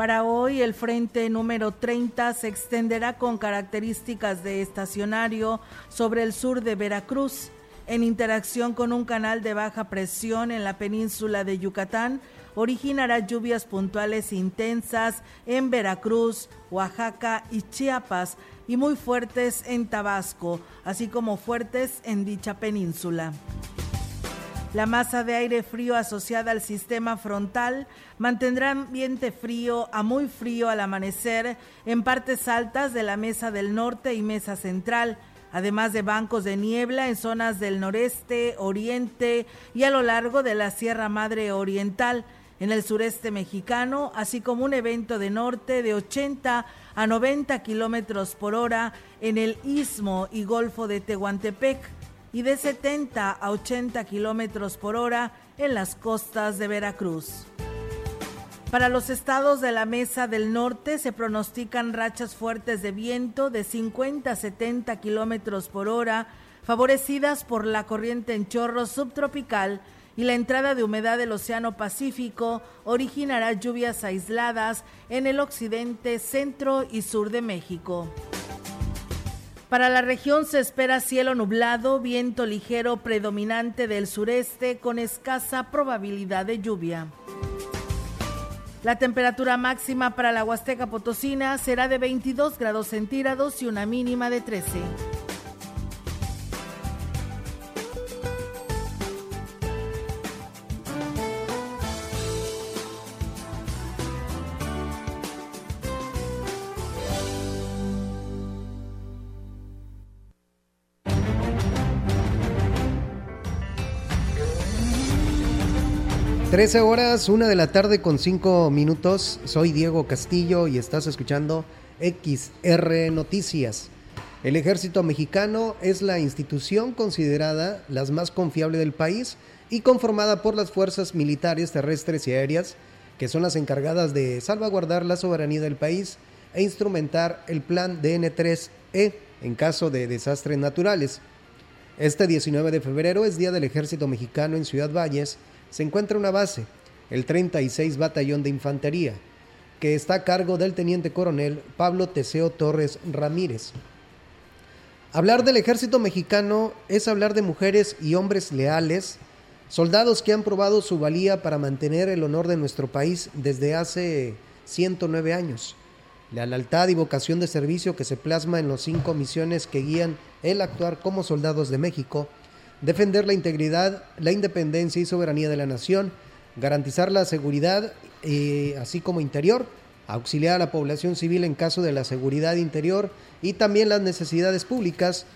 Para hoy el frente número 30 se extenderá con características de estacionario sobre el sur de Veracruz, en interacción con un canal de baja presión en la península de Yucatán, originará lluvias puntuales intensas en Veracruz, Oaxaca y Chiapas y muy fuertes en Tabasco, así como fuertes en dicha península. La masa de aire frío asociada al sistema frontal mantendrá ambiente frío a muy frío al amanecer en partes altas de la mesa del norte y mesa central, además de bancos de niebla en zonas del noreste, oriente y a lo largo de la Sierra Madre Oriental. En el sureste mexicano, así como un evento de norte de 80 a 90 kilómetros por hora en el istmo y golfo de Tehuantepec y de 70 a 80 kilómetros por hora en las costas de Veracruz. Para los estados de la Mesa del Norte se pronostican rachas fuertes de viento de 50 a 70 kilómetros por hora, favorecidas por la corriente en chorro subtropical y la entrada de humedad del Océano Pacífico originará lluvias aisladas en el occidente, centro y sur de México. Para la región se espera cielo nublado, viento ligero predominante del sureste con escasa probabilidad de lluvia. La temperatura máxima para la Huasteca Potosina será de 22 grados centígrados y una mínima de 13. Trece horas, una de la tarde con cinco minutos. Soy Diego Castillo y estás escuchando XR Noticias. El ejército mexicano es la institución considerada la más confiable del país y conformada por las fuerzas militares terrestres y aéreas, que son las encargadas de salvaguardar la soberanía del país e instrumentar el plan DN3E en caso de desastres naturales. Este 19 de febrero es Día del Ejército Mexicano en Ciudad Valles se encuentra una base, el 36 Batallón de Infantería, que está a cargo del teniente coronel Pablo Teseo Torres Ramírez. Hablar del ejército mexicano es hablar de mujeres y hombres leales, soldados que han probado su valía para mantener el honor de nuestro país desde hace 109 años. Lealtad y vocación de servicio que se plasma en los cinco misiones que guían el actuar como soldados de México, defender la integridad, la independencia y soberanía de la nación, garantizar la seguridad, eh, así como interior, auxiliar a la población civil en caso de la seguridad interior y también las necesidades públicas,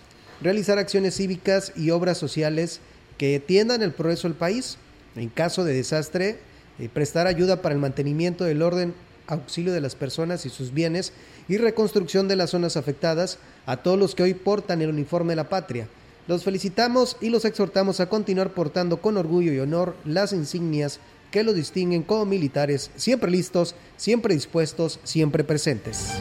realizar acciones cívicas y obras sociales que tiendan el progreso del país, en caso de desastre, eh, prestar ayuda para el mantenimiento del orden, auxilio de las personas y sus bienes y reconstrucción de las zonas afectadas a todos los que hoy portan el uniforme de la patria. Los felicitamos y los exhortamos a continuar portando con orgullo y honor las insignias que los distinguen como militares, siempre listos, siempre dispuestos, siempre presentes.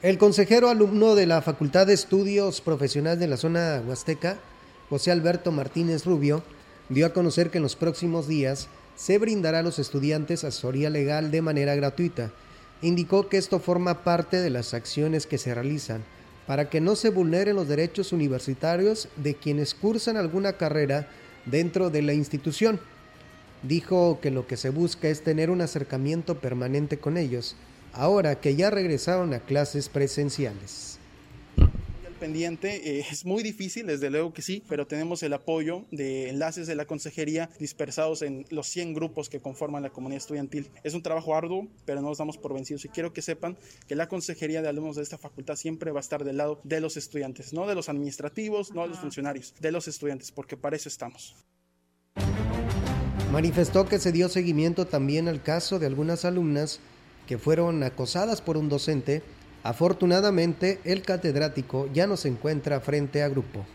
El consejero alumno de la Facultad de Estudios Profesionales de la zona huasteca, José Alberto Martínez Rubio, dio a conocer que en los próximos días se brindará a los estudiantes asesoría legal de manera gratuita. Indicó que esto forma parte de las acciones que se realizan para que no se vulneren los derechos universitarios de quienes cursan alguna carrera dentro de la institución. Dijo que lo que se busca es tener un acercamiento permanente con ellos ahora que ya regresaron a clases presenciales pendiente. Eh, es muy difícil, desde luego que sí, pero tenemos el apoyo de enlaces de la consejería dispersados en los 100 grupos que conforman la comunidad estudiantil. Es un trabajo arduo, pero no nos damos por vencidos y quiero que sepan que la consejería de alumnos de esta facultad siempre va a estar del lado de los estudiantes, no de los administrativos, no de los funcionarios, de los estudiantes, porque para eso estamos. Manifestó que se dio seguimiento también al caso de algunas alumnas que fueron acosadas por un docente, afortunadamente el catedrático ya no se encuentra frente a grupo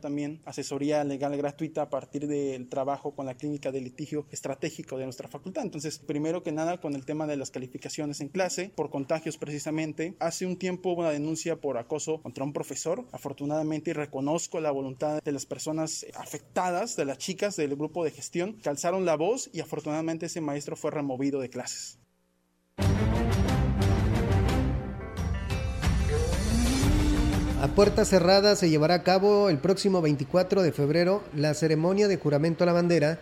También asesoría legal gratuita a partir del trabajo con la clínica de litigio estratégico de nuestra facultad. Entonces, primero que nada, con el tema de las calificaciones en clase, por contagios precisamente. Hace un tiempo hubo una denuncia por acoso contra un profesor. Afortunadamente, y reconozco la voluntad de las personas afectadas, de las chicas del grupo de gestión, que alzaron la voz y afortunadamente ese maestro fue removido de clases. A puerta cerrada se llevará a cabo el próximo 24 de febrero la ceremonia de juramento a la bandera,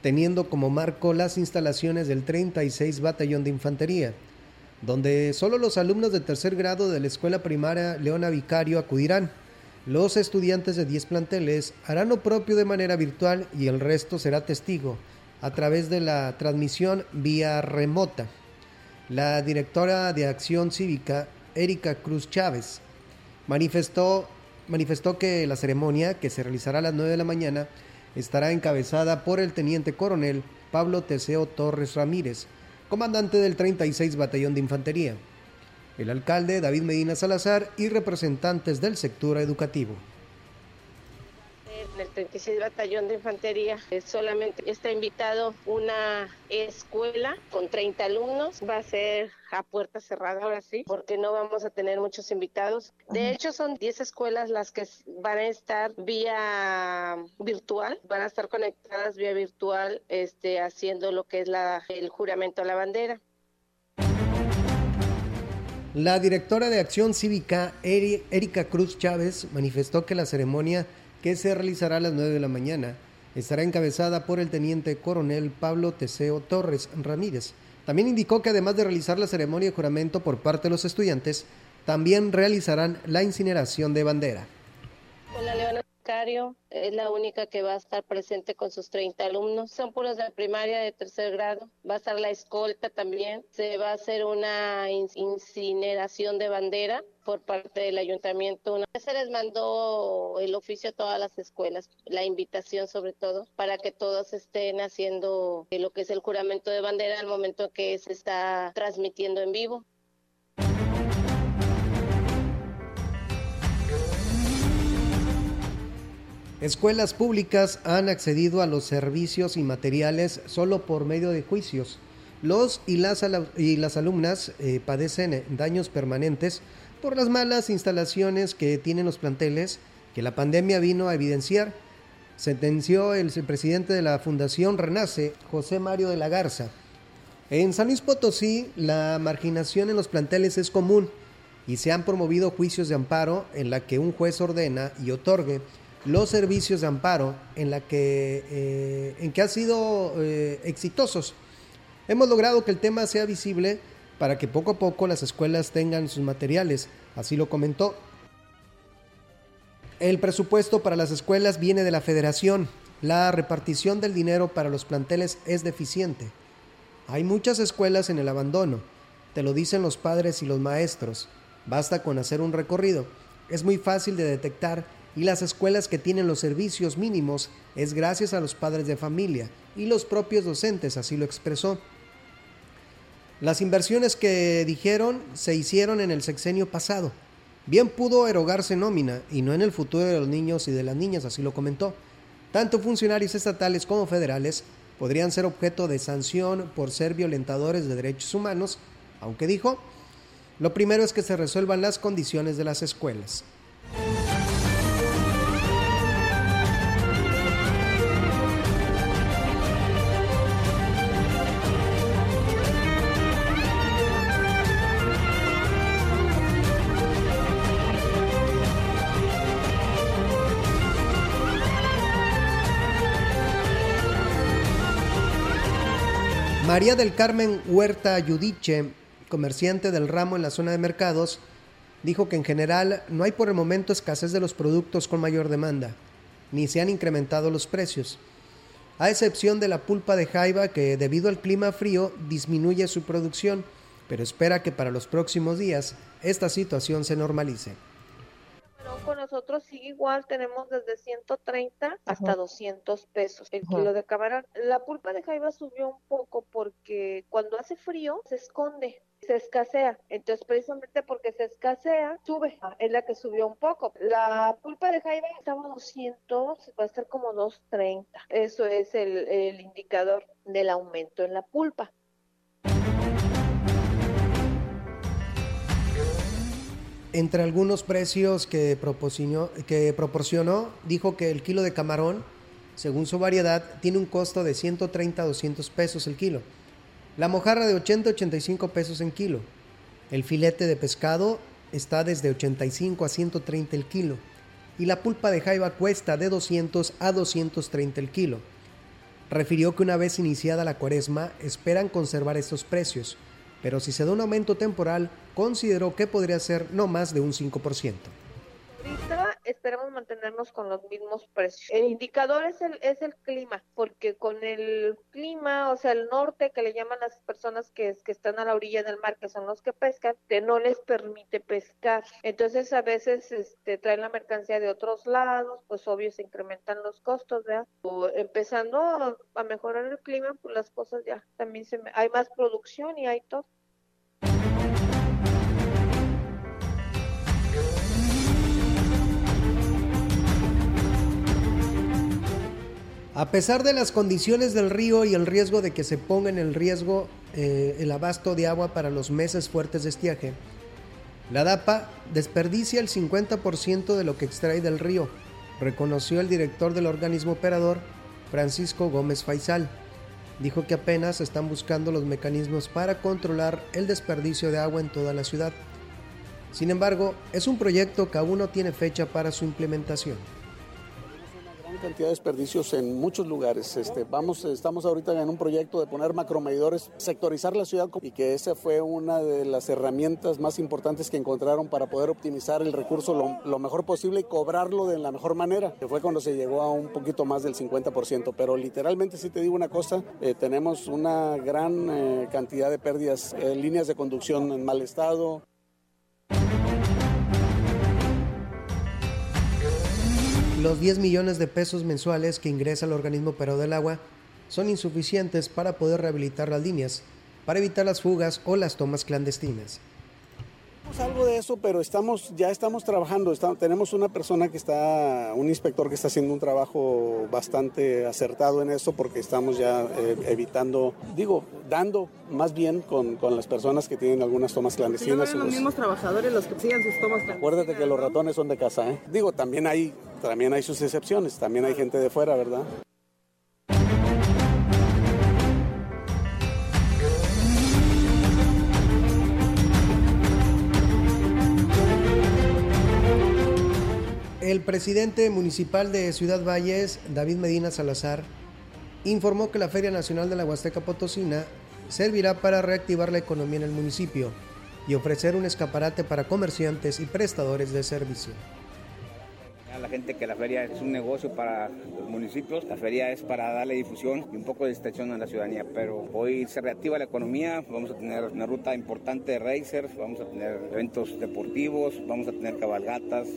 teniendo como marco las instalaciones del 36 Batallón de Infantería, donde solo los alumnos de tercer grado de la escuela primaria Leona Vicario acudirán. Los estudiantes de 10 planteles harán lo propio de manera virtual y el resto será testigo a través de la transmisión vía remota. La directora de Acción Cívica, Erika Cruz Chávez, manifestó, manifestó que la ceremonia, que se realizará a las 9 de la mañana, estará encabezada por el teniente coronel Pablo Teseo Torres Ramírez, comandante del 36 Batallón de Infantería, el alcalde David Medina Salazar y representantes del sector educativo en el 36 Batallón de Infantería. Solamente está invitado una escuela con 30 alumnos. Va a ser a puerta cerrada ahora sí, porque no vamos a tener muchos invitados. De hecho, son 10 escuelas las que van a estar vía virtual, van a estar conectadas vía virtual, este, haciendo lo que es la, el juramento a la bandera. La directora de Acción Cívica, Erika Cruz Chávez, manifestó que la ceremonia que se realizará a las 9 de la mañana. Estará encabezada por el teniente coronel Pablo Teseo Torres Ramírez. También indicó que además de realizar la ceremonia de juramento por parte de los estudiantes, también realizarán la incineración de bandera es la única que va a estar presente con sus 30 alumnos. Son puros de primaria de tercer grado. Va a estar la escolta también. Se va a hacer una incineración de bandera por parte del ayuntamiento. Se les mandó el oficio a todas las escuelas, la invitación sobre todo, para que todos estén haciendo lo que es el juramento de bandera al momento que se está transmitiendo en vivo. Escuelas públicas han accedido a los servicios y materiales solo por medio de juicios. Los y las, y las alumnas eh, padecen daños permanentes por las malas instalaciones que tienen los planteles que la pandemia vino a evidenciar, sentenció el presidente de la Fundación Renace, José Mario de la Garza. En San Luis Potosí, la marginación en los planteles es común y se han promovido juicios de amparo en la que un juez ordena y otorgue los servicios de amparo en la que eh, en que han sido eh, exitosos. Hemos logrado que el tema sea visible para que poco a poco las escuelas tengan sus materiales, así lo comentó. El presupuesto para las escuelas viene de la federación. La repartición del dinero para los planteles es deficiente. Hay muchas escuelas en el abandono. Te lo dicen los padres y los maestros. Basta con hacer un recorrido. Es muy fácil de detectar y las escuelas que tienen los servicios mínimos es gracias a los padres de familia y los propios docentes, así lo expresó. Las inversiones que dijeron se hicieron en el sexenio pasado. Bien pudo erogarse nómina y no en el futuro de los niños y de las niñas, así lo comentó. Tanto funcionarios estatales como federales podrían ser objeto de sanción por ser violentadores de derechos humanos, aunque dijo, lo primero es que se resuelvan las condiciones de las escuelas. María del Carmen Huerta Yudiche, comerciante del ramo en la zona de mercados, dijo que en general no hay por el momento escasez de los productos con mayor demanda, ni se han incrementado los precios, a excepción de la pulpa de jaiba que debido al clima frío disminuye su producción, pero espera que para los próximos días esta situación se normalice con nosotros sigue igual, tenemos desde 130 hasta 200 pesos el kilo de camarón. La pulpa de jaiba subió un poco porque cuando hace frío se esconde se escasea. Entonces, precisamente porque se escasea, sube. Es la que subió un poco. La pulpa de jaiba estaba 200, va a estar como 230. Eso es el, el indicador del aumento en la pulpa. Entre algunos precios que que proporcionó, dijo que el kilo de camarón, según su variedad, tiene un costo de 130 a 200 pesos el kilo. La mojarra de 80 a 85 pesos en kilo. El filete de pescado está desde 85 a 130 el kilo. Y la pulpa de jaiba cuesta de 200 a 230 el kilo. Refirió que una vez iniciada la cuaresma esperan conservar estos precios pero si se da un aumento temporal, consideró que podría ser no más de un 5%. Esperamos mantenernos con los mismos precios. El indicador es el, es el clima, porque con el clima, o sea, el norte que le llaman las personas que, que están a la orilla del mar, que son los que pescan, que no les permite pescar. Entonces a veces este, traen la mercancía de otros lados, pues obvio se incrementan los costos, ¿verdad? O empezando a, mejorar el clima, pues las cosas ya también se... hay más producción y hay todo. A pesar de las condiciones del río y el riesgo de que se ponga en el riesgo eh, el abasto de agua para los meses fuertes de estiaje, la DAPA desperdicia el 50% de lo que extrae del río, reconoció el director del organismo operador, Francisco Gómez Faisal. Dijo que apenas están buscando los mecanismos para controlar el desperdicio de agua en toda la ciudad. Sin embargo, es un proyecto que aún no tiene fecha para su implementación cantidad de desperdicios en muchos lugares. Este, vamos, estamos ahorita en un proyecto de poner macromedidores, sectorizar la ciudad y que esa fue una de las herramientas más importantes que encontraron para poder optimizar el recurso lo, mejor posible y cobrarlo de la mejor manera, fue cuando se llegó a un poquito más del 50%. Pero literalmente, si te digo una cosa, eh, tenemos una gran eh, cantidad de pérdidas, en líneas de conducción en mal estado, Los 10 millones de pesos mensuales que ingresa el organismo operador del agua son insuficientes para poder rehabilitar las líneas, para evitar las fugas o las tomas clandestinas. Algo de eso, pero estamos, ya estamos trabajando. tenemos una persona que está, un inspector que está haciendo un trabajo bastante acertado en eso porque estamos ya eh, evitando, digo, dando más bien con, con, las personas que tienen algunas tomas clandestinas. ¿Son los mismos trabajadores los que siguen sus tomas clandestinas? Acuérdate que los ratones son de casa, ¿eh? Digo, también hay, también hay sus excepciones, también hay gente de fuera, ¿verdad? El presidente municipal de Ciudad Valles, David Medina Salazar, informó que la Feria Nacional de la Huasteca Potosina servirá para reactivar la economía en el municipio y ofrecer un escaparate para comerciantes y prestadores de servicio. A la gente que la feria es un negocio para los municipios, la feria es para darle difusión y un poco de distracción a la ciudadanía, pero hoy se reactiva la economía, vamos a tener una ruta importante de racers, vamos a tener eventos deportivos, vamos a tener cabalgatas,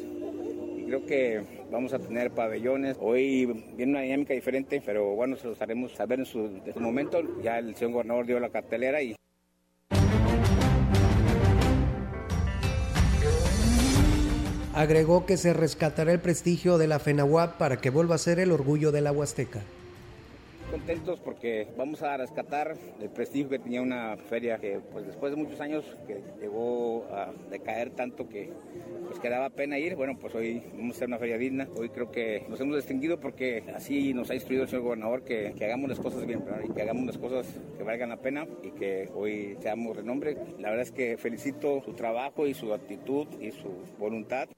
creo que vamos a tener pabellones. Hoy viene una dinámica diferente, pero bueno, se los haremos saber en su, momento. Ya el señor gobernador dio la cartelera y Agregó que se rescatará el prestigio de la FENAWAP para que vuelva a ser el orgullo de la Huasteca contentos porque vamos a rescatar el prestigio que tenía una feria que pues después de muchos años que llegó a decaer tanto que pues que daba pena ir, bueno pues hoy vamos a hacer una feria digna, hoy creo que nos hemos distinguido porque así nos ha instruido el señor gobernador que, hagamos las cosas bien y que hagamos las cosas que valgan la pena y que hoy seamos renombre. La verdad es que felicito su trabajo y su actitud y su voluntad.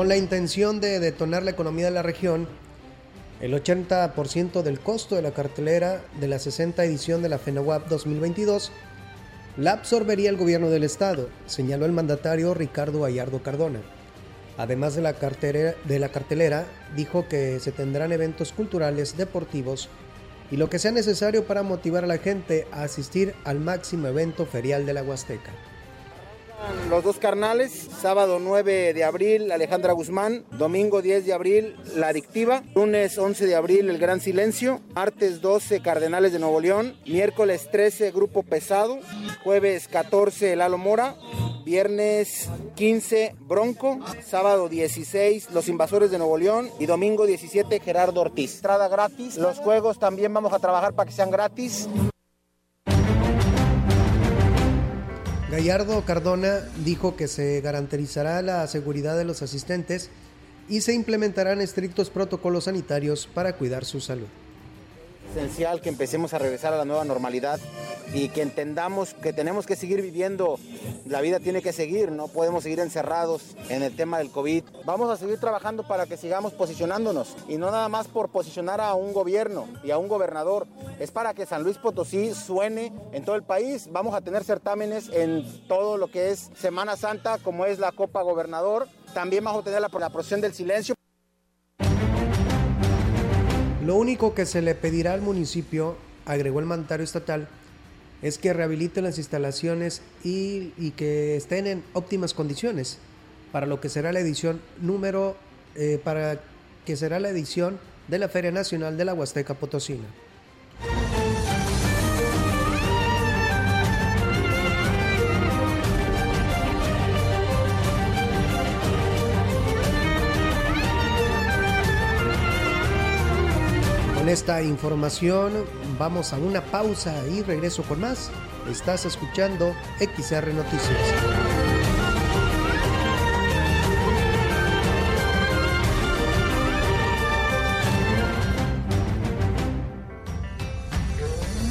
Con la intención de detonar la economía de la región, el 80% del costo de la cartelera de la 60 edición de la FENAWAP 2022 la absorbería el gobierno del estado, señaló el mandatario Ricardo Gallardo Cardona. Además de la, cartelera, de la cartelera, dijo que se tendrán eventos culturales, deportivos y lo que sea necesario para motivar a la gente a asistir al máximo evento ferial de la Huasteca. Los dos carnales, sábado 9 de abril Alejandra Guzmán, domingo 10 de abril La Adictiva, lunes 11 de abril El Gran Silencio, martes 12 Cardenales de Nuevo León, miércoles 13 Grupo Pesado, jueves 14 Lalo Mora, viernes 15 Bronco, sábado 16 Los Invasores de Nuevo León y domingo 17 Gerardo Ortiz. Entrada gratis, los juegos también vamos a trabajar para que sean gratis. Gallardo Cardona dijo que se garantizará la seguridad de los asistentes y se implementarán estrictos protocolos sanitarios para cuidar su salud esencial que empecemos a regresar a la nueva normalidad y que entendamos que tenemos que seguir viviendo, la vida tiene que seguir, no podemos seguir encerrados en el tema del COVID. Vamos a seguir trabajando para que sigamos posicionándonos y no nada más por posicionar a un gobierno y a un gobernador, es para que San Luis Potosí suene en todo el país. Vamos a tener certámenes en todo lo que es Semana Santa, como es la Copa Gobernador. También vamos a tener la, la procesión del silencio. Lo único que se le pedirá al municipio, agregó el mandatario estatal, es que rehabilite las instalaciones y, que estén en óptimas condiciones para lo que será la edición número, eh, para que será la edición de la Feria Nacional de la Huasteca Potosina. Esta información vamos a una pausa y regreso con más. Estás escuchando XR Noticias.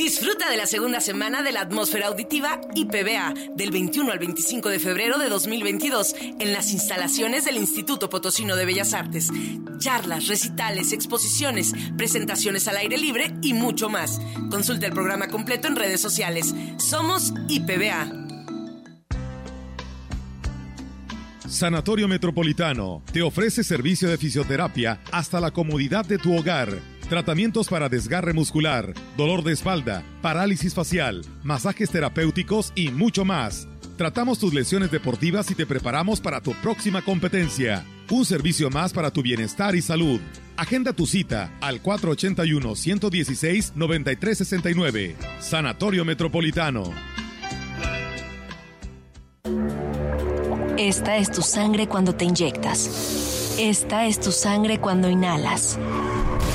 Disfruta de la segunda semana de la atmósfera auditiva IPBA del 21 al 25 de febrero de 2022 en las instalaciones del Instituto Potosino de Bellas Artes. Charlas, recitales, exposiciones, presentaciones al aire libre y mucho más. Consulta el programa completo en redes sociales. Somos IPBA. Sanatorio Metropolitano te ofrece servicio de fisioterapia hasta la comodidad de tu hogar Tratamientos para desgarre muscular, dolor de espalda, parálisis facial, masajes terapéuticos y mucho más. Tratamos tus lesiones deportivas y te preparamos para tu próxima competencia. Un servicio más para tu bienestar y salud. Agenda tu cita al 481-116-9369. Sanatorio Metropolitano. Esta es tu sangre cuando te inyectas. Esta es tu sangre cuando inhalas.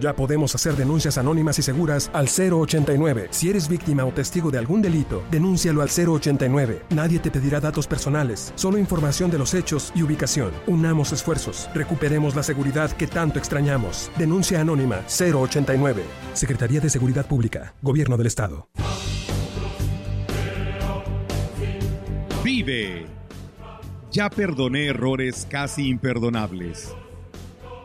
Ya podemos hacer denuncias anónimas y seguras al 089. Si eres víctima o testigo de algún delito, denúncialo al 089. Nadie te pedirá datos personales, solo información de los hechos y ubicación. Unamos esfuerzos, recuperemos la seguridad que tanto extrañamos. Denuncia anónima 089. Secretaría de Seguridad Pública, Gobierno del Estado. Vive. Ya perdoné errores casi imperdonables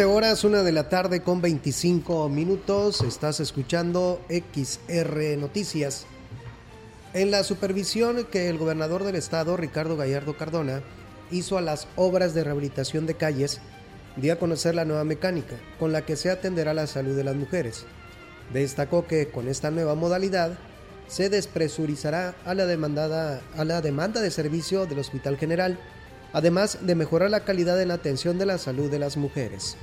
Horas, una de la tarde con 25 minutos. Estás escuchando XR Noticias. En la supervisión que el gobernador del estado, Ricardo Gallardo Cardona, hizo a las obras de rehabilitación de calles, dio a conocer la nueva mecánica con la que se atenderá la salud de las mujeres. Destacó que con esta nueva modalidad se despresurizará a la, demandada, a la demanda de servicio del Hospital General, además de mejorar la calidad en la atención de la salud de las mujeres.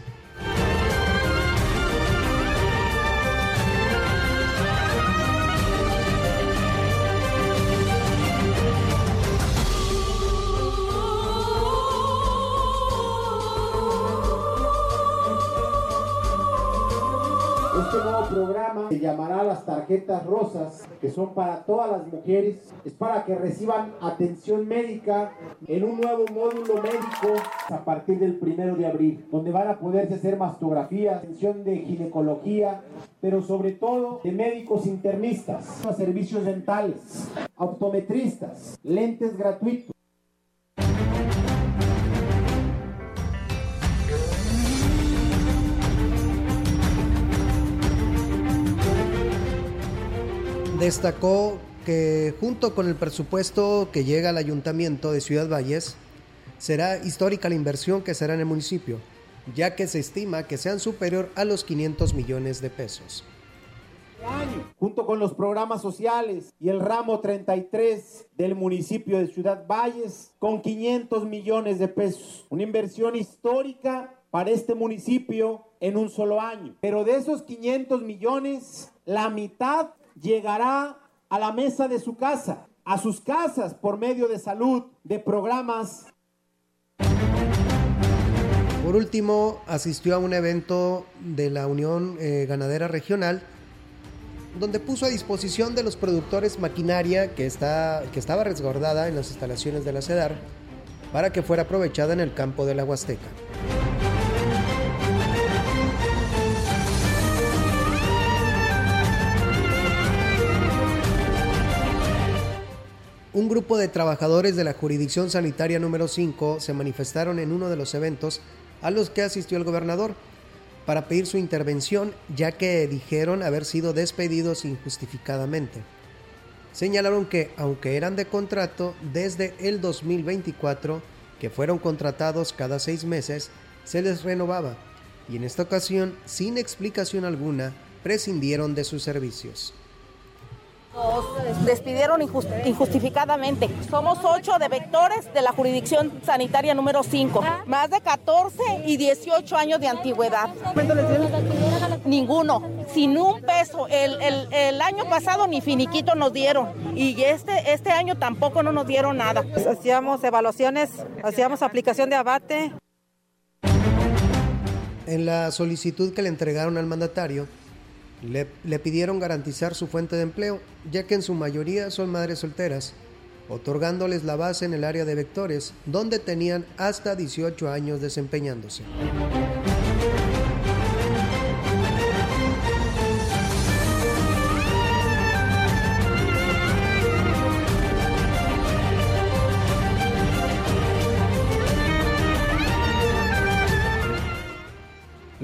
Programa se llamará las tarjetas rosas, que son para todas las mujeres. Es para que reciban atención médica en un nuevo módulo médico a partir del primero de abril, donde van a poderse hacer mastografías, atención de ginecología, pero sobre todo de médicos internistas, servicios dentales, optometristas, lentes gratuitos. Destacó que junto con el presupuesto que llega al ayuntamiento de Ciudad Valles, será histórica la inversión que será en el municipio, ya que se estima que sean superior a los 500 millones de pesos. Junto con los programas sociales y el ramo 33 del municipio de Ciudad Valles, con 500 millones de pesos. Una inversión histórica para este municipio en un solo año. Pero de esos 500 millones, la mitad llegará a la mesa de su casa, a sus casas por medio de salud, de programas. Por último, asistió a un evento de la Unión eh, Ganadera Regional donde puso a disposición de los productores maquinaria que, está, que estaba resguardada en las instalaciones de la CEDAR para que fuera aprovechada en el campo de la Huasteca. Un grupo de trabajadores de la jurisdicción sanitaria número 5 se manifestaron en uno de los eventos a los que asistió el gobernador para pedir su intervención ya que dijeron haber sido despedidos injustificadamente. Señalaron que aunque eran de contrato desde el 2024, que fueron contratados cada seis meses, se les renovaba y en esta ocasión, sin explicación alguna, prescindieron de sus servicios. Nos despidieron injustificadamente. Somos ocho de vectores de la jurisdicción sanitaria número 5. Más de 14 y 18 años de antigüedad. Ninguno. Sin un peso. El, el, el, año pasado ni finiquito nos dieron. Y este, este año tampoco no nos dieron nada. Hacíamos evaluaciones, hacíamos aplicación de abate. En la solicitud que le entregaron al mandatario, le, pidieron garantizar su fuente de empleo, ya que en su mayoría son madres solteras, otorgándoles la base en el área de vectores, donde tenían hasta 18 años desempeñándose.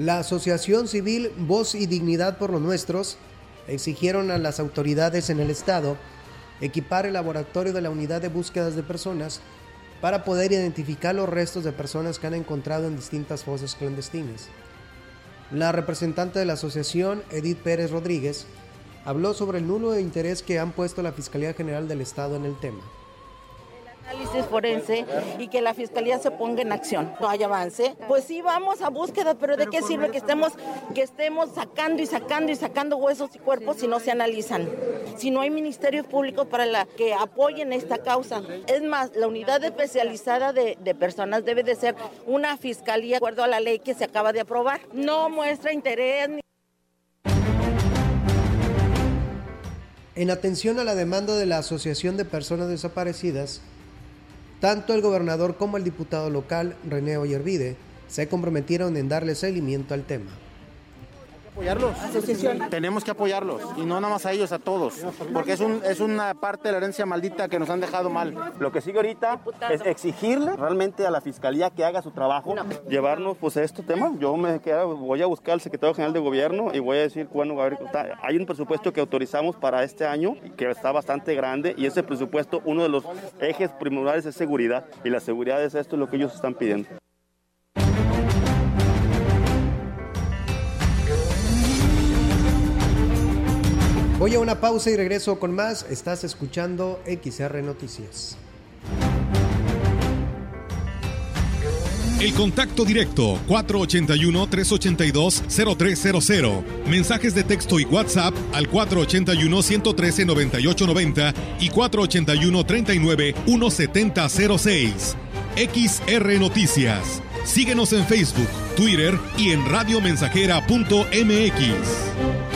La Asociación Civil Voz y Dignidad por los Nuestros exigieron a las autoridades en el Estado equipar el laboratorio de la unidad de búsquedas de personas para poder identificar los restos de personas que han encontrado en distintas fosas clandestinas. La representante de la asociación, Edith Pérez Rodríguez, habló sobre el nulo interés que han puesto la Fiscalía General del Estado en el tema análisis forense y que la fiscalía se ponga en acción. No hay avance. Pues sí, vamos a búsqueda, pero ¿de qué sirve que estemos, que estemos sacando y sacando y sacando huesos y cuerpos si no se analizan? Si no hay ministerios públicos para la, que apoyen esta causa. Es más, la unidad especializada de, de personas debe de ser una fiscalía de acuerdo a la ley que se acaba de aprobar. No muestra interés. Ni En atención a la demanda de la Asociación de Personas Desaparecidas, tanto el gobernador como el diputado local, René Oyervide, se comprometieron en darle seguimiento al tema apoyarlos. Tenemos que apoyarlos y no nada más a ellos, a todos, porque es, un, es una parte de la herencia maldita que nos han dejado mal. Lo que sigue ahorita es exigirle realmente a la fiscalía que haga su trabajo, llevarnos pues a este tema. Yo me quedo, voy a buscar al secretario general de gobierno y voy a decir cuándo a haber. Hay un presupuesto que autorizamos para este año que está bastante grande y ese presupuesto, uno de los ejes primordiales es seguridad y la seguridad es esto lo que ellos están pidiendo. Voy a una pausa y regreso con más. Estás escuchando XR Noticias. El contacto directo 481-382-0300. Mensajes de texto y WhatsApp al 481-113-9890 y 481-39-1706. XR Noticias. Síguenos en Facebook, Twitter y en radiomensajera.mx.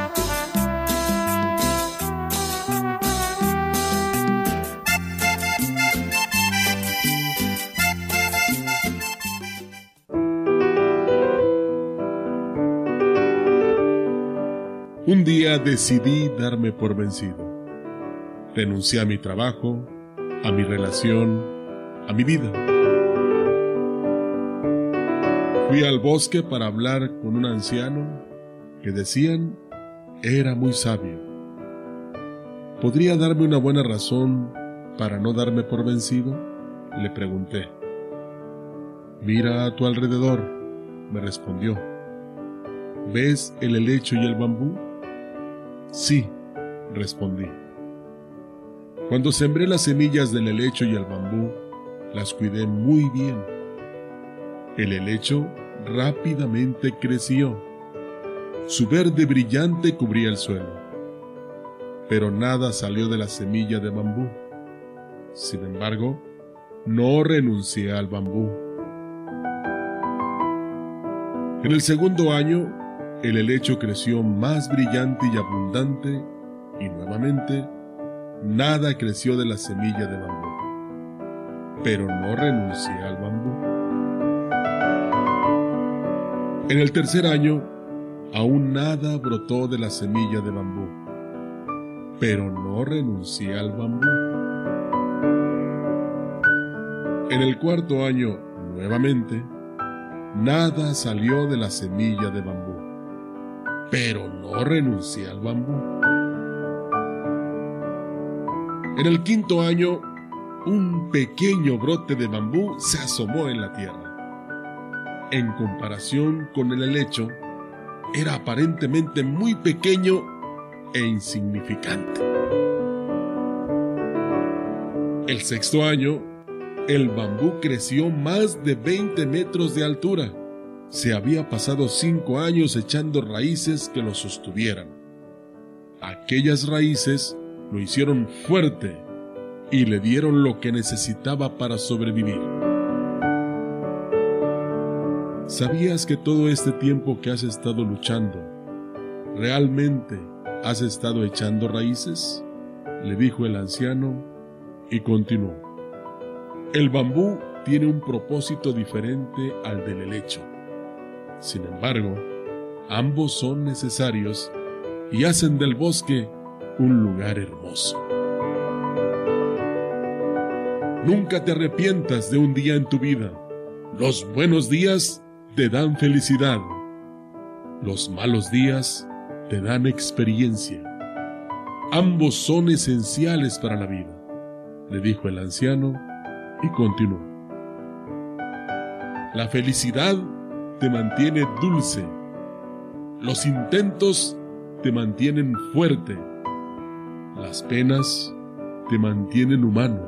Decidí darme por vencido. Renuncié a mi trabajo, a mi relación, a mi vida. Fui al bosque para hablar con un anciano que decían era muy sabio. ¿Podría darme una buena razón para no darme por vencido? Le pregunté. Mira a tu alrededor, me respondió. ¿Ves el helecho y el bambú? Sí, respondí. Cuando sembré las semillas del helecho y el bambú, las cuidé muy bien. El helecho rápidamente creció. Su verde brillante cubría el suelo. Pero nada salió de la semilla de bambú. Sin embargo, no renuncié al bambú. En el segundo año el helecho creció más brillante y abundante y nuevamente nada creció de la semilla de bambú. Pero no renuncié al bambú. En el tercer año, aún nada brotó de la semilla de bambú. Pero no renuncié al bambú. En el cuarto año, nuevamente, nada salió de la semilla de bambú pero no renuncié al bambú. En el quinto año, un pequeño brote de bambú se asomó en la tierra. En comparación con el helecho, era aparentemente muy pequeño e insignificante. El sexto año, el bambú creció más de 20 metros de altura se había pasado cinco años echando raíces que lo sostuvieran. Aquellas raíces lo hicieron fuerte y le dieron lo que necesitaba para sobrevivir. ¿Sabías que todo este tiempo que has estado luchando, realmente has estado echando raíces? Le dijo el anciano y continuó. El bambú tiene un propósito diferente al del helecho. Sin embargo, ambos son necesarios y hacen del bosque un lugar hermoso. Nunca te arrepientas de un día en tu vida. Los buenos días te dan felicidad. Los malos días te dan experiencia. Ambos son esenciales para la vida, le dijo el anciano y continuó. La felicidad te mantiene dulce. Los intentos te mantienen fuerte. Las penas te mantienen humano.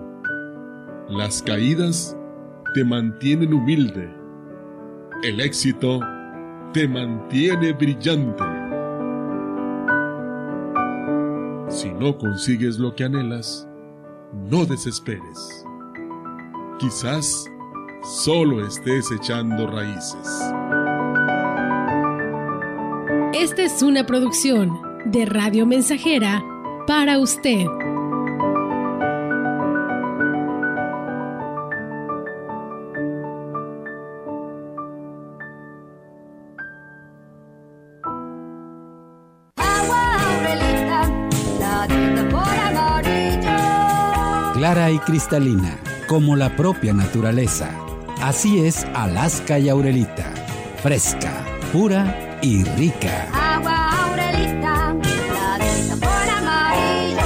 Las caídas te mantienen humilde. El éxito te mantiene brillante. Si no consigues lo que anhelas, no desesperes. Quizás solo estés echando raíces. Esta es una producción de Radio Mensajera para usted. Clara y cristalina, como la propia naturaleza. Así es Alaska y Aurelita. Fresca, pura y rica. Agua Aurelita, la de sabor amarillo.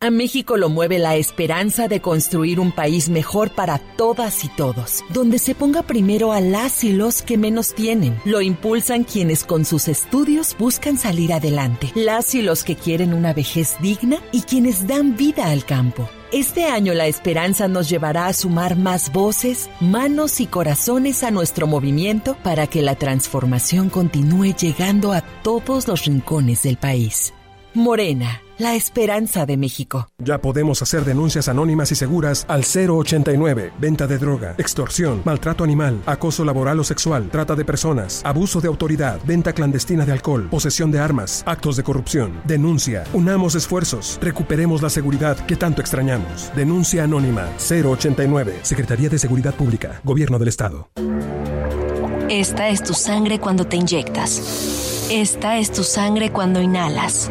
A México lo mueve la esperanza de construir un país mejor para todas y todos, donde se ponga primero a las y los que menos tienen. Lo impulsan quienes con sus estudios buscan salir adelante, las y los que quieren una vejez digna y quienes dan vida al campo. Este año la esperanza nos llevará a sumar más voces, manos y corazones a nuestro movimiento para que la transformación continúe llegando a todos los rincones del país. Morena, la esperanza de México. Ya podemos hacer denuncias anónimas y seguras al 089. Venta de droga, extorsión, maltrato animal, acoso laboral o sexual, trata de personas, abuso de autoridad, venta clandestina de alcohol, posesión de armas, actos de corrupción. Denuncia. Unamos esfuerzos. Recuperemos la seguridad que tanto extrañamos. Denuncia anónima 089. Secretaría de Seguridad Pública. Gobierno del Estado. Esta es tu sangre cuando te inyectas. Esta es tu sangre cuando inhalas.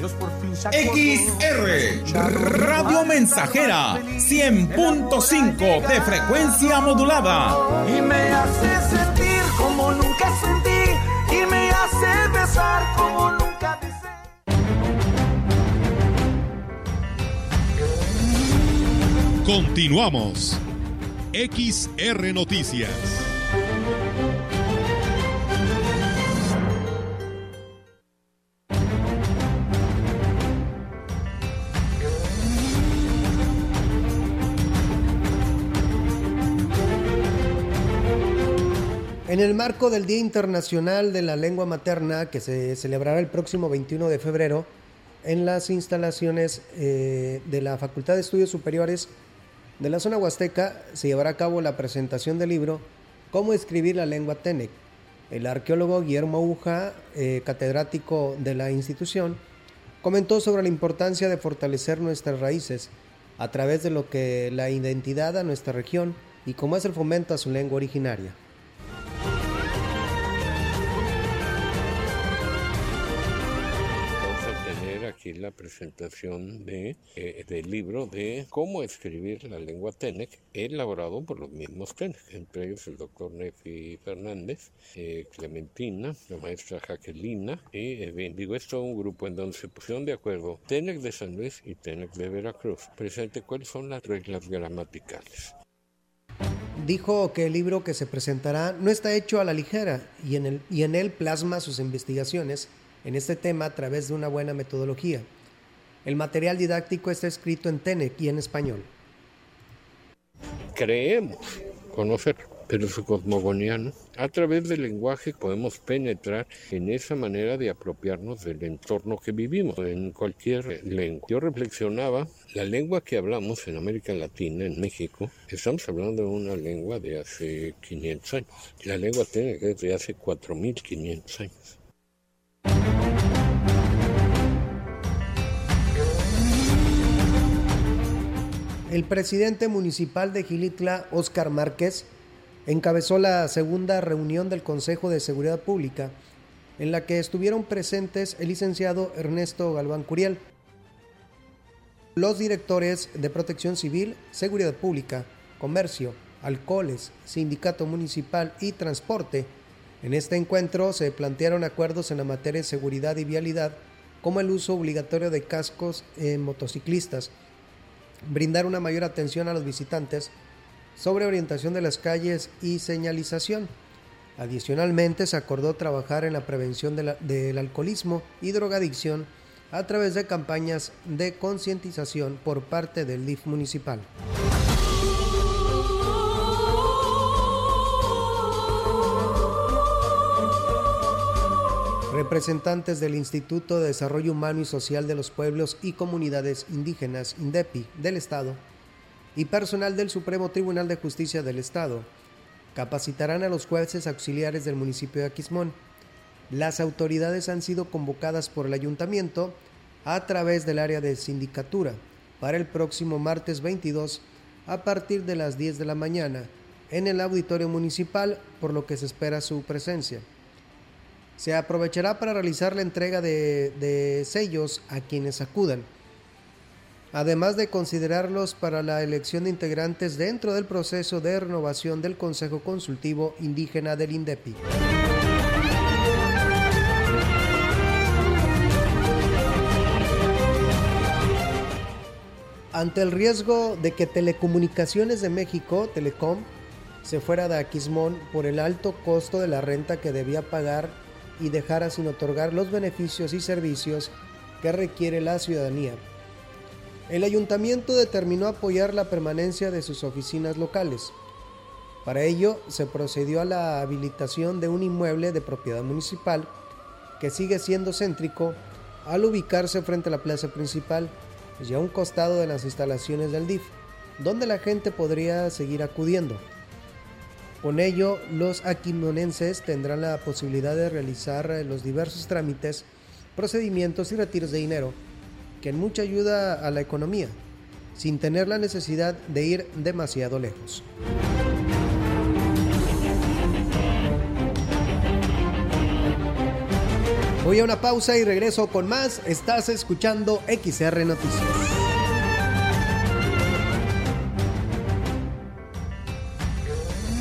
XR Radio Mensajera 100.5 de frecuencia modulada. Y me hace sentir como nunca sentí. Y me hace besar como nunca besé. Continuamos. XR Noticias. En el marco del Día Internacional de la Lengua Materna, que se celebrará el próximo 21 de febrero, en las instalaciones eh, de la Facultad de Estudios Superiores de la zona huasteca, se llevará a cabo la presentación del libro Cómo escribir la lengua Tenec. El arqueólogo Guillermo Uja, eh, catedrático de la institución, comentó sobre la importancia de fortalecer nuestras raíces a través de lo que la identidad a nuestra región y cómo es el fomento a su lengua originaria. La presentación de, eh, del libro de cómo escribir la lengua Tenec, elaborado por los mismos Tenec, entre ellos el doctor Nefi Fernández, eh, Clementina, la maestra Jaquelina, y eh, bien, digo, esto un grupo en donde se pusieron de acuerdo Tenec de San Luis y Tenec de Veracruz. Presente cuáles son las reglas gramaticales. Dijo que el libro que se presentará no está hecho a la ligera y en, el, y en él plasma sus investigaciones en este tema a través de una buena metodología. El material didáctico está escrito en Tenec y en español. Creemos conocer, pero su cosmogonía no. A través del lenguaje podemos penetrar en esa manera de apropiarnos del entorno que vivimos en cualquier lengua. Yo reflexionaba, la lengua que hablamos en América Latina, en México, estamos hablando de una lengua de hace 500 años. La lengua tiene es de hace 4500 años. El presidente municipal de Gilitla, Óscar Márquez, encabezó la segunda reunión del Consejo de Seguridad Pública, en la que estuvieron presentes el licenciado Ernesto Galván Curiel, los directores de Protección Civil, Seguridad Pública, Comercio, Alcoholes, Sindicato Municipal y Transporte. En este encuentro se plantearon acuerdos en la materia de seguridad y vialidad, como el uso obligatorio de cascos en motociclistas, brindar una mayor atención a los visitantes sobre orientación de las calles y señalización. Adicionalmente, se acordó trabajar en la prevención del alcoholismo y drogadicción a través de campañas de concientización por parte del DIF municipal. Representantes del Instituto de Desarrollo Humano y Social de los Pueblos y Comunidades Indígenas, INDEPI, del Estado, y personal del Supremo Tribunal de Justicia del Estado capacitarán a los jueces auxiliares del municipio de Aquismón. Las autoridades han sido convocadas por el ayuntamiento a través del área de sindicatura para el próximo martes 22 a partir de las 10 de la mañana en el auditorio municipal, por lo que se espera su presencia. Se aprovechará para realizar la entrega de, sellos a quienes acudan, además de considerarlos para la elección de integrantes dentro del proceso de renovación del Consejo Consultivo Indígena del INDEPI. Ante el riesgo de que Telecomunicaciones de México, Telecom, se fuera de Aquismón por el alto costo de la renta que debía pagar y dejara sin otorgar los beneficios y servicios que requiere la ciudadanía. El ayuntamiento determinó apoyar la permanencia de sus oficinas locales. Para ello, se procedió a la habilitación de un inmueble de propiedad municipal que sigue siendo céntrico al ubicarse frente a la plaza principal y a un costado de las instalaciones del DIF, donde la gente podría seguir acudiendo. Con ello, los aquimonenses tendrán la posibilidad de realizar eh, los diversos trámites, procedimientos y retiros de dinero, que en mucha ayuda a la economía, sin tener la necesidad de ir demasiado lejos. Voy a una pausa y regreso con más. Estás escuchando XR Noticias.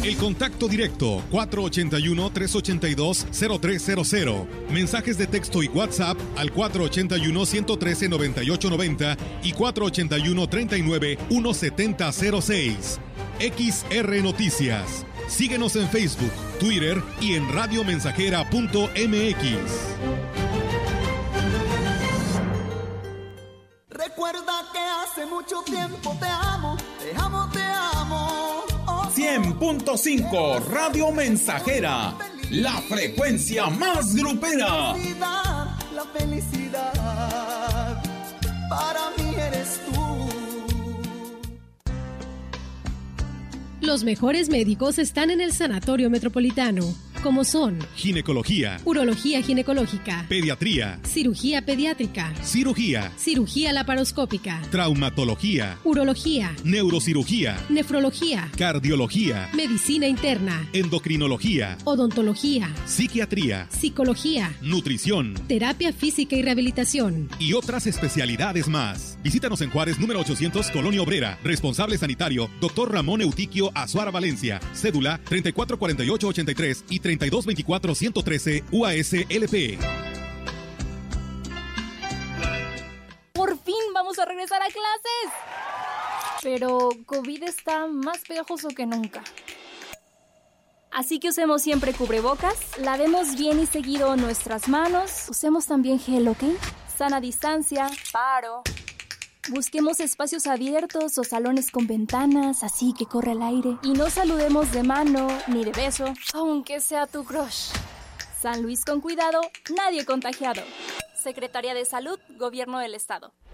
El contacto directo 481-382-0300. Mensajes de texto y WhatsApp al 481-113-9890 y 481-39-1706. XR Noticias. Síguenos en Facebook, Twitter y en radiomensajera.mx. Recuerda que hace mucho tiempo te amo, te amo, te amo. Oh, 100.5 Radio Mensajera, la frecuencia más grupera. la felicidad, para mí eres tú. Los mejores médicos están en el Sanatorio Metropolitano, como son. Ginecología, urología ginecológica, pediatría, cirugía pediátrica, cirugía, cirugía laparoscópica, traumatología, urología, neurocirugía, nefrología, cardiología, medicina interna, endocrinología, odontología, psiquiatría, psicología, nutrición. Terapia física y rehabilitación. y otras especialidades más. Visítanos en Juárez número 800 Colonia Obrera. Responsable sanitario, Dr. Ramón Eutiquio Azuara Valencia. Cédula 344883 y 3224-113 UASLP. Por fin vamos a regresar a clases. Pero COVID está más pegajoso que nunca. Así que usemos siempre cubrebocas, lavemos bien y seguido nuestras manos, usemos también gel, ¿ok? Sana distancia, paro. Busquemos espacios abiertos o salones con ventanas, así que corre el aire. Y no saludemos de mano ni de beso, aunque sea tu crush. San Luis con cuidado, nadie contagiado. Secretaría de Salud, Gobierno del Estado.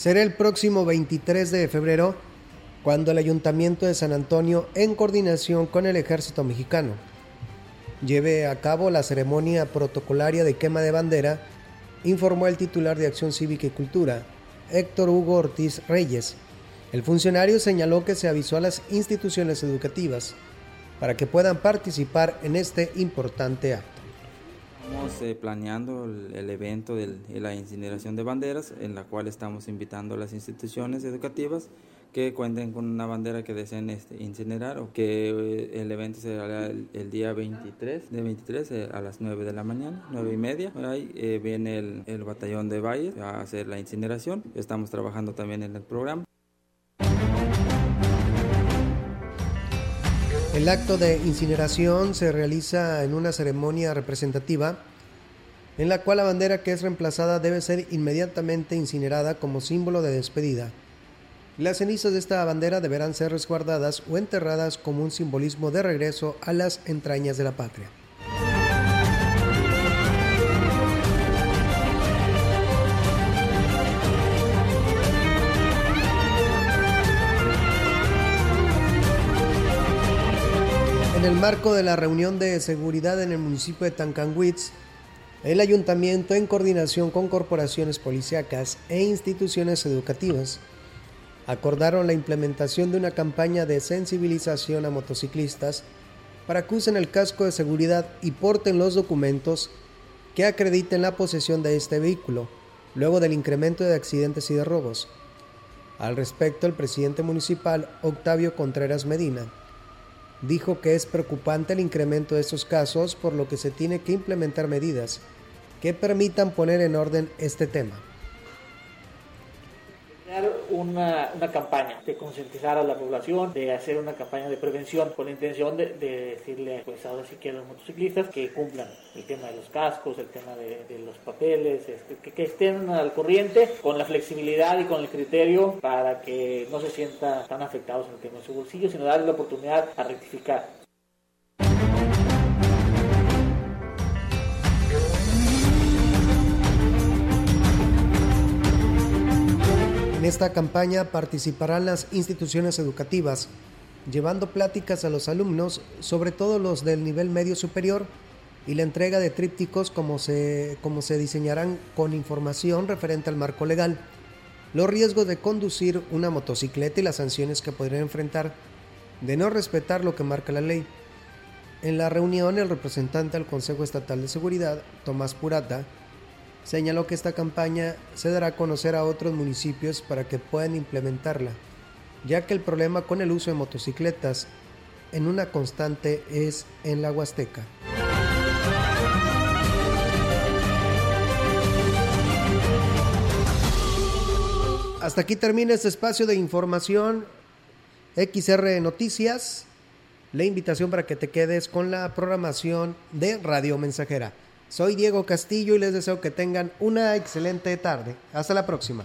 Será el próximo 23 de febrero cuando el Ayuntamiento de San Antonio, en coordinación con el Ejército Mexicano, lleve a cabo la ceremonia protocolaria de quema de bandera, informó el titular de Acción Cívica y Cultura, Héctor Hugo Ortiz Reyes. El funcionario señaló que se avisó a las instituciones educativas para que puedan participar en este importante acto. Estamos eh, planeando el, evento de la incineración de banderas, en la cual estamos invitando a las instituciones educativas que cuenten con una bandera que deseen este, incinerar o que eh, el evento será el, el, día 23 de 23 eh, a las 9 de la mañana, 9 y media. Ahí eh, viene el, el batallón de Valles a hacer la incineración. Estamos trabajando también en el programa. El acto de incineración se realiza en una ceremonia representativa en la cual la bandera que es reemplazada debe ser inmediatamente incinerada como símbolo de despedida. Las cenizas de esta bandera deberán ser resguardadas o enterradas como un simbolismo de regreso a las entrañas de la patria. En el marco de la reunión de seguridad en el municipio de Tancanwitz, el ayuntamiento, en coordinación con corporaciones policíacas e instituciones educativas, acordaron la implementación de una campaña de sensibilización a motociclistas para que usen el casco de seguridad y porten los documentos que acrediten la posesión de este vehículo, luego del incremento de accidentes y de robos. Al respecto, el presidente municipal, Octavio Contreras Medina, dijo que es preocupante el incremento de estos casos, por lo que se tiene que implementar medidas que permitan poner en orden este tema una, una, campaña de concientizar a la población, de hacer una campaña de prevención con la intención de, de decirle pues ahora sí que a los motociclistas que cumplan el tema de los cascos, el tema de, de los papeles, este, que, que, estén al corriente con la flexibilidad y con el criterio para que no se sientan tan afectados en el tema de su bolsillo, sino darle la oportunidad a rectificar. En esta campaña participarán las instituciones educativas, llevando pláticas a los alumnos, sobre todo los del nivel medio superior, y la entrega de trípticos como se, como se diseñarán con información referente al marco legal, los riesgos de conducir una motocicleta y las sanciones que podrían enfrentar de no respetar lo que marca la ley. En la reunión, el representante del Consejo Estatal de Seguridad, Tomás Purata, señaló que esta campaña se dará a conocer a otros municipios para que puedan implementarla, ya que el problema con el uso de motocicletas en una constante es en la Huasteca. Hasta aquí termina este espacio de información XR Noticias. La invitación para que te quedes con la programación de Radio Mensajera. Soy Diego Castillo y les deseo que tengan una excelente tarde. Hasta la próxima.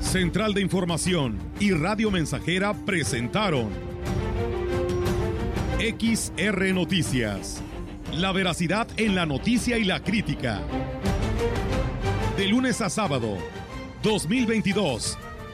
Central de Información y Radio Mensajera presentaron XR Noticias. La veracidad en la noticia y la crítica. De lunes a sábado, 2022